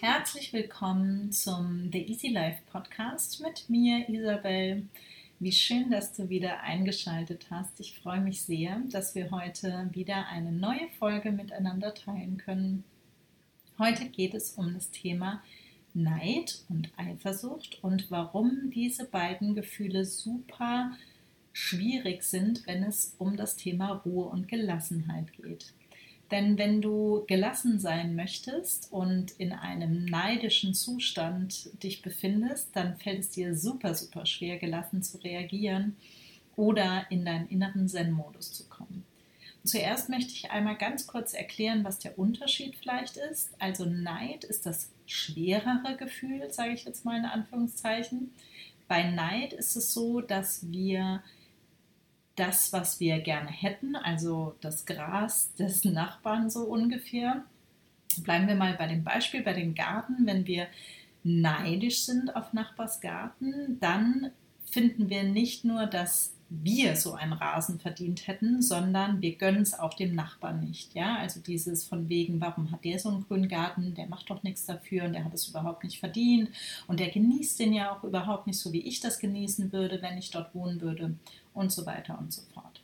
Herzlich willkommen zum The Easy Life Podcast mit mir, Isabel. Wie schön, dass du wieder eingeschaltet hast. Ich freue mich sehr, dass wir heute wieder eine neue Folge miteinander teilen können. Heute geht es um das Thema Neid und Eifersucht und warum diese beiden Gefühle super schwierig sind, wenn es um das Thema Ruhe und Gelassenheit geht. Denn wenn du gelassen sein möchtest und in einem neidischen Zustand dich befindest, dann fällt es dir super, super schwer, gelassen zu reagieren oder in deinen inneren Zen-Modus zu kommen. Zuerst möchte ich einmal ganz kurz erklären, was der Unterschied vielleicht ist. Also Neid ist das schwerere Gefühl, sage ich jetzt mal in Anführungszeichen. Bei Neid ist es so, dass wir das, was wir gerne hätten, also das Gras des Nachbarn so ungefähr. Bleiben wir mal bei dem Beispiel, bei dem Garten. Wenn wir neidisch sind auf Nachbars Garten, dann finden wir nicht nur, dass wir so einen Rasen verdient hätten, sondern wir gönnen es auch dem Nachbarn nicht. Ja, also dieses von wegen, warum hat der so einen grünen Garten? Der macht doch nichts dafür und der hat es überhaupt nicht verdient und der genießt den ja auch überhaupt nicht so, wie ich das genießen würde, wenn ich dort wohnen würde und so weiter und so fort.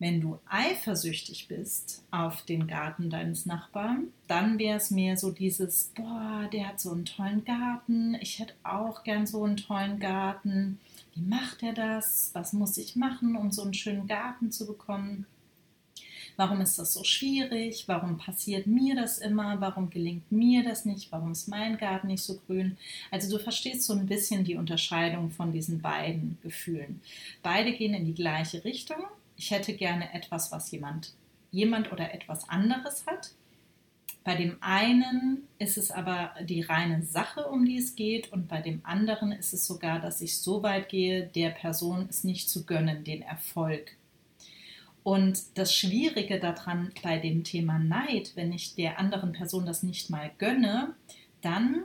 Wenn du eifersüchtig bist auf den Garten deines Nachbarn, dann wäre es mehr so dieses, boah, der hat so einen tollen Garten, ich hätte auch gern so einen tollen Garten. Wie macht er das? Was muss ich machen, um so einen schönen Garten zu bekommen? Warum ist das so schwierig? Warum passiert mir das immer? Warum gelingt mir das nicht? Warum ist mein Garten nicht so grün? Also du verstehst so ein bisschen die Unterscheidung von diesen beiden Gefühlen. Beide gehen in die gleiche Richtung. Ich hätte gerne etwas, was jemand, jemand oder etwas anderes hat. Bei dem einen ist es aber die reine Sache, um die es geht, und bei dem anderen ist es sogar, dass ich so weit gehe, der Person es nicht zu gönnen, den Erfolg. Und das Schwierige daran bei dem Thema Neid, wenn ich der anderen Person das nicht mal gönne, dann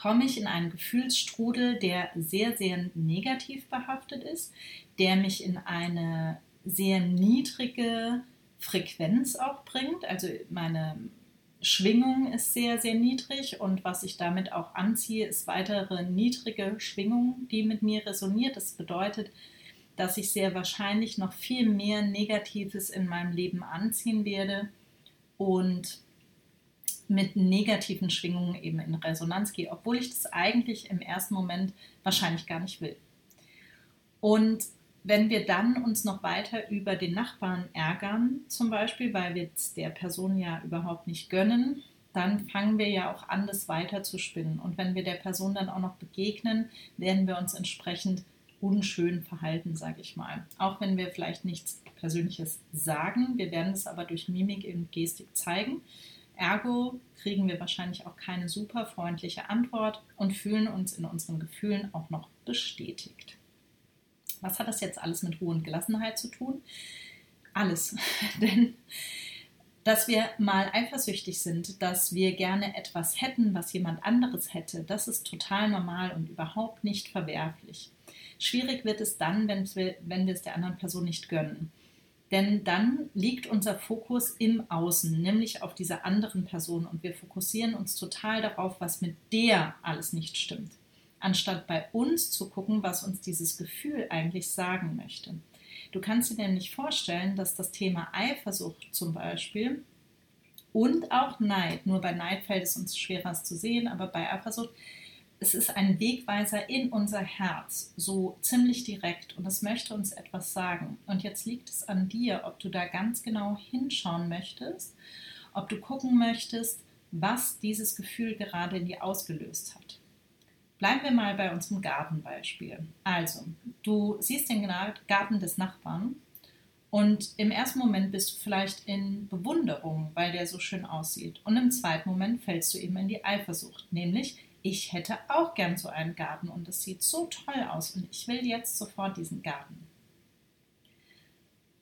komme ich in einen Gefühlsstrudel, der sehr, sehr negativ behaftet ist, der mich in eine sehr niedrige Frequenz auch bringt. Also meine Schwingung ist sehr, sehr niedrig und was ich damit auch anziehe, ist weitere niedrige Schwingung, die mit mir resoniert. Das bedeutet, dass ich sehr wahrscheinlich noch viel mehr Negatives in meinem Leben anziehen werde und mit negativen Schwingungen eben in Resonanz gehe, obwohl ich das eigentlich im ersten Moment wahrscheinlich gar nicht will. Und wenn wir dann uns noch weiter über den Nachbarn ärgern, zum Beispiel, weil wir es der Person ja überhaupt nicht gönnen, dann fangen wir ja auch an, das weiter zu spinnen. Und wenn wir der Person dann auch noch begegnen, werden wir uns entsprechend unschön verhalten, sage ich mal. Auch wenn wir vielleicht nichts Persönliches sagen, wir werden es aber durch Mimik und Gestik zeigen. Ergo kriegen wir wahrscheinlich auch keine super freundliche Antwort und fühlen uns in unseren Gefühlen auch noch bestätigt. Was hat das jetzt alles mit Ruhe und Gelassenheit zu tun? Alles. Denn dass wir mal eifersüchtig sind, dass wir gerne etwas hätten, was jemand anderes hätte, das ist total normal und überhaupt nicht verwerflich. Schwierig wird es dann, wenn wir, wenn wir es der anderen Person nicht gönnen. Denn dann liegt unser Fokus im Außen, nämlich auf dieser anderen Person und wir fokussieren uns total darauf, was mit der alles nicht stimmt, anstatt bei uns zu gucken, was uns dieses Gefühl eigentlich sagen möchte. Du kannst dir nämlich vorstellen, dass das Thema Eifersucht zum Beispiel und auch Neid, nur bei Neid fällt es uns schwerer zu sehen, aber bei Eifersucht es ist ein Wegweiser in unser Herz, so ziemlich direkt und es möchte uns etwas sagen. Und jetzt liegt es an dir, ob du da ganz genau hinschauen möchtest, ob du gucken möchtest, was dieses Gefühl gerade in dir ausgelöst hat. Bleiben wir mal bei unserem Gartenbeispiel. Also, du siehst den Garten des Nachbarn und im ersten Moment bist du vielleicht in Bewunderung, weil der so schön aussieht. Und im zweiten Moment fällst du eben in die Eifersucht, nämlich ich hätte auch gern so einen Garten und es sieht so toll aus und ich will jetzt sofort diesen Garten.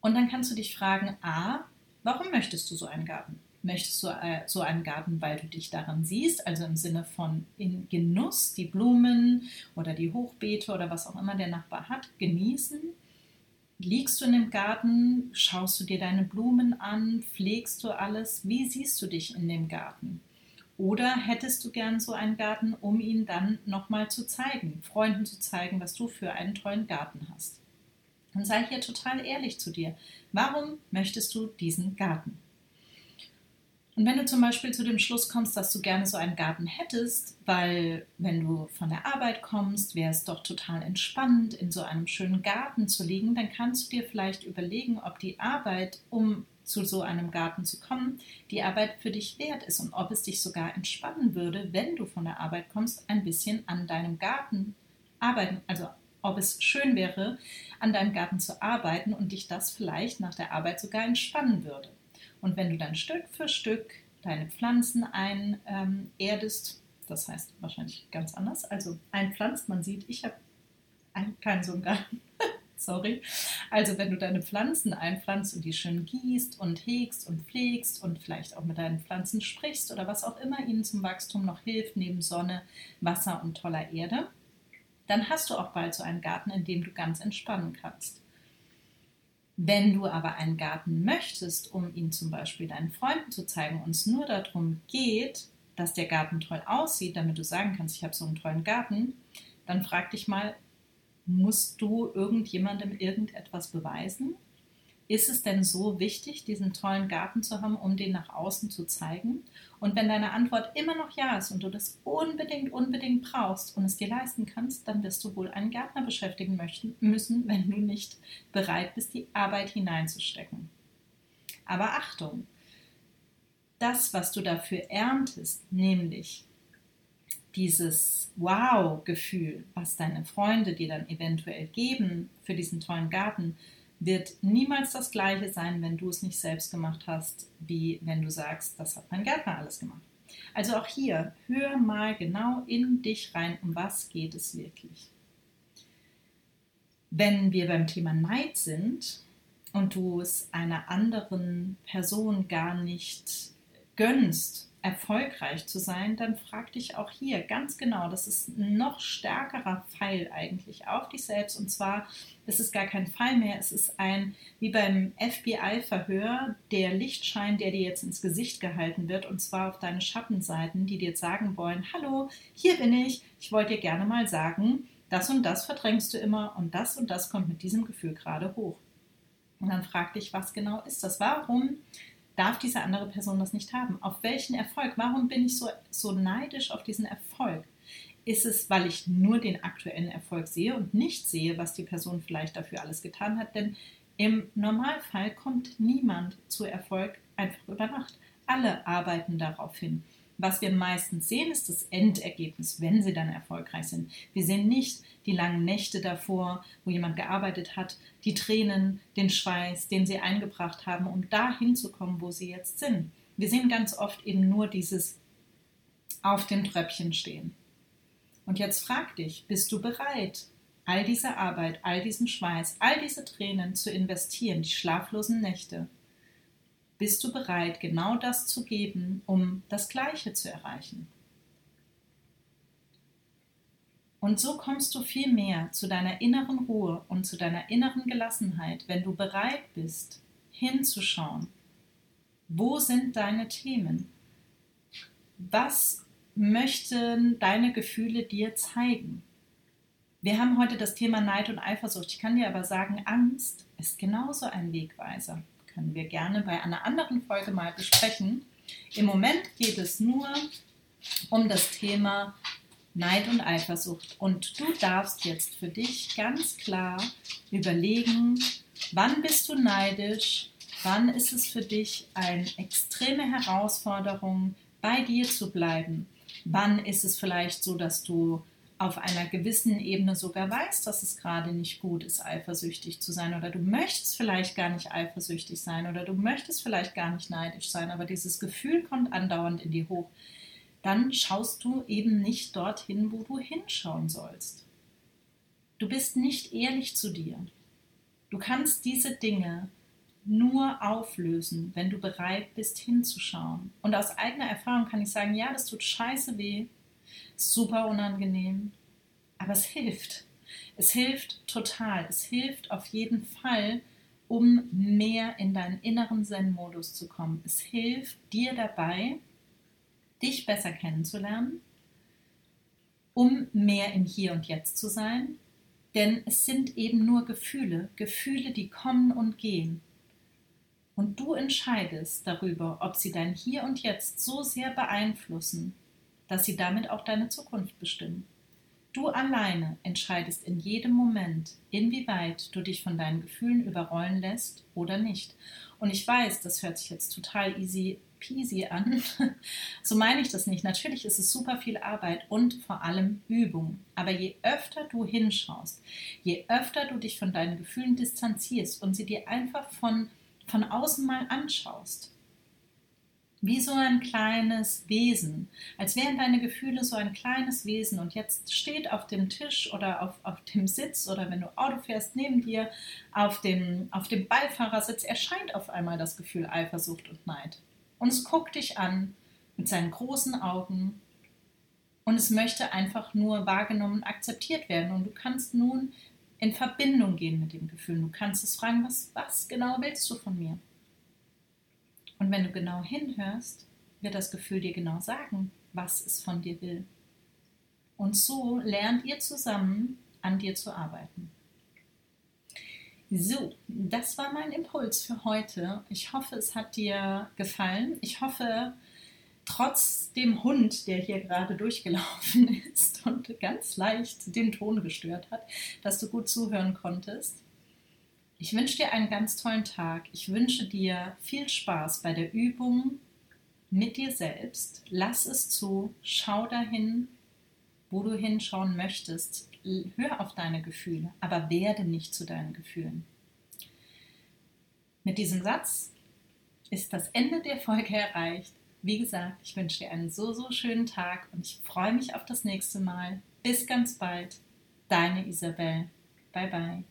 Und dann kannst du dich fragen, a, warum möchtest du so einen Garten? Möchtest du äh, so einen Garten, weil du dich daran siehst, also im Sinne von in Genuss, die Blumen oder die Hochbeete oder was auch immer der Nachbar hat, genießen? Liegst du in dem Garten, schaust du dir deine Blumen an, pflegst du alles? Wie siehst du dich in dem Garten? Oder hättest du gern so einen Garten, um ihn dann nochmal zu zeigen, Freunden zu zeigen, was du für einen tollen Garten hast? Und sei hier total ehrlich zu dir. Warum möchtest du diesen Garten? Und wenn du zum Beispiel zu dem Schluss kommst, dass du gerne so einen Garten hättest, weil wenn du von der Arbeit kommst, wäre es doch total entspannend, in so einem schönen Garten zu liegen, dann kannst du dir vielleicht überlegen, ob die Arbeit, um zu so einem Garten zu kommen, die Arbeit für dich wert ist und ob es dich sogar entspannen würde, wenn du von der Arbeit kommst, ein bisschen an deinem Garten arbeiten, also ob es schön wäre, an deinem Garten zu arbeiten und dich das vielleicht nach der Arbeit sogar entspannen würde. Und wenn du dann Stück für Stück deine Pflanzen einerdest, ähm, das heißt wahrscheinlich ganz anders, also einpflanzt, man sieht, ich habe keinen so einen Garten, sorry. Also wenn du deine Pflanzen einpflanzt und die schön gießt und hegst und pflegst und vielleicht auch mit deinen Pflanzen sprichst oder was auch immer ihnen zum Wachstum noch hilft, neben Sonne, Wasser und toller Erde, dann hast du auch bald so einen Garten, in dem du ganz entspannen kannst. Wenn du aber einen Garten möchtest, um ihn zum Beispiel deinen Freunden zu zeigen und es nur darum geht, dass der Garten toll aussieht, damit du sagen kannst, ich habe so einen tollen Garten, dann frag dich mal, musst du irgendjemandem irgendetwas beweisen? Ist es denn so wichtig, diesen tollen Garten zu haben, um den nach außen zu zeigen? Und wenn deine Antwort immer noch ja ist und du das unbedingt, unbedingt brauchst und es dir leisten kannst, dann wirst du wohl einen Gärtner beschäftigen möchten, müssen, wenn du nicht bereit bist, die Arbeit hineinzustecken. Aber Achtung, das, was du dafür erntest, nämlich dieses Wow-Gefühl, was deine Freunde dir dann eventuell geben für diesen tollen Garten, wird niemals das gleiche sein, wenn du es nicht selbst gemacht hast, wie wenn du sagst, das hat mein Gärtner alles gemacht. Also auch hier, hör mal genau in dich rein, um was geht es wirklich. Wenn wir beim Thema Neid sind und du es einer anderen Person gar nicht gönnst, erfolgreich zu sein, dann frag dich auch hier ganz genau, das ist ein noch stärkerer Pfeil eigentlich auf dich selbst. Und zwar ist es gar kein Pfeil mehr, es ist ein, wie beim FBI-Verhör, der Lichtschein, der dir jetzt ins Gesicht gehalten wird, und zwar auf deine Schattenseiten, die dir sagen wollen, hallo, hier bin ich, ich wollte dir gerne mal sagen, das und das verdrängst du immer und das und das kommt mit diesem Gefühl gerade hoch. Und dann frag dich, was genau ist das? Warum darf diese andere Person das nicht haben? Auf welchen Erfolg? Warum bin ich so, so neidisch auf diesen Erfolg? Ist es, weil ich nur den aktuellen Erfolg sehe und nicht sehe, was die Person vielleicht dafür alles getan hat? Denn im Normalfall kommt niemand zu Erfolg einfach über Nacht. Alle arbeiten darauf hin. Was wir meistens sehen, ist das Endergebnis, wenn sie dann erfolgreich sind. Wir sehen nicht die langen Nächte davor, wo jemand gearbeitet hat, die Tränen, den Schweiß, den sie eingebracht haben, um dahin zu kommen, wo sie jetzt sind. Wir sehen ganz oft eben nur dieses auf dem Tröpfchen stehen. Und jetzt frag dich, bist du bereit, all diese Arbeit, all diesen Schweiß, all diese Tränen zu investieren, die schlaflosen Nächte, bist du bereit, genau das zu geben, um das Gleiche zu erreichen? Und so kommst du viel mehr zu deiner inneren Ruhe und zu deiner inneren Gelassenheit, wenn du bereit bist, hinzuschauen. Wo sind deine Themen? Was möchten deine Gefühle dir zeigen? Wir haben heute das Thema Neid und Eifersucht. Ich kann dir aber sagen, Angst ist genauso ein Wegweiser können wir gerne bei einer anderen Folge mal besprechen. Im Moment geht es nur um das Thema Neid und Eifersucht. Und du darfst jetzt für dich ganz klar überlegen, wann bist du neidisch, wann ist es für dich eine extreme Herausforderung, bei dir zu bleiben. Wann ist es vielleicht so, dass du auf einer gewissen Ebene sogar weißt, dass es gerade nicht gut ist, eifersüchtig zu sein oder du möchtest vielleicht gar nicht eifersüchtig sein oder du möchtest vielleicht gar nicht neidisch sein, aber dieses Gefühl kommt andauernd in dir hoch, dann schaust du eben nicht dorthin, wo du hinschauen sollst. Du bist nicht ehrlich zu dir. Du kannst diese Dinge nur auflösen, wenn du bereit bist hinzuschauen. Und aus eigener Erfahrung kann ich sagen, ja, das tut scheiße weh, super unangenehm, aber es hilft. Es hilft total. Es hilft auf jeden Fall, um mehr in deinen inneren Zen-Modus zu kommen. Es hilft dir dabei, dich besser kennenzulernen, um mehr im Hier und Jetzt zu sein. Denn es sind eben nur Gefühle, Gefühle, die kommen und gehen. Und du entscheidest darüber, ob sie dein Hier und Jetzt so sehr beeinflussen, dass sie damit auch deine Zukunft bestimmen. Du alleine entscheidest in jedem Moment, inwieweit du dich von deinen Gefühlen überrollen lässt oder nicht. Und ich weiß, das hört sich jetzt total easy peasy an. so meine ich das nicht. Natürlich ist es super viel Arbeit und vor allem Übung. Aber je öfter du hinschaust, je öfter du dich von deinen Gefühlen distanzierst und sie dir einfach von, von außen mal anschaust, wie so ein kleines Wesen, als wären deine Gefühle so ein kleines Wesen und jetzt steht auf dem Tisch oder auf, auf dem Sitz oder wenn du Auto fährst, neben dir auf dem, auf dem Beifahrersitz erscheint auf einmal das Gefühl Eifersucht und Neid. Und es guckt dich an mit seinen großen Augen und es möchte einfach nur wahrgenommen, akzeptiert werden. Und du kannst nun in Verbindung gehen mit dem Gefühl. Du kannst es fragen, was, was genau willst du von mir? Und wenn du genau hinhörst, wird das Gefühl dir genau sagen, was es von dir will. Und so lernt ihr zusammen an dir zu arbeiten. So, das war mein Impuls für heute. Ich hoffe, es hat dir gefallen. Ich hoffe, trotz dem Hund, der hier gerade durchgelaufen ist und ganz leicht den Ton gestört hat, dass du gut zuhören konntest. Ich wünsche dir einen ganz tollen Tag. Ich wünsche dir viel Spaß bei der Übung mit dir selbst. Lass es zu, schau dahin, wo du hinschauen möchtest. Hör auf deine Gefühle, aber werde nicht zu deinen Gefühlen. Mit diesem Satz ist das Ende der Folge erreicht. Wie gesagt, ich wünsche dir einen so, so schönen Tag und ich freue mich auf das nächste Mal. Bis ganz bald. Deine Isabel. Bye, bye.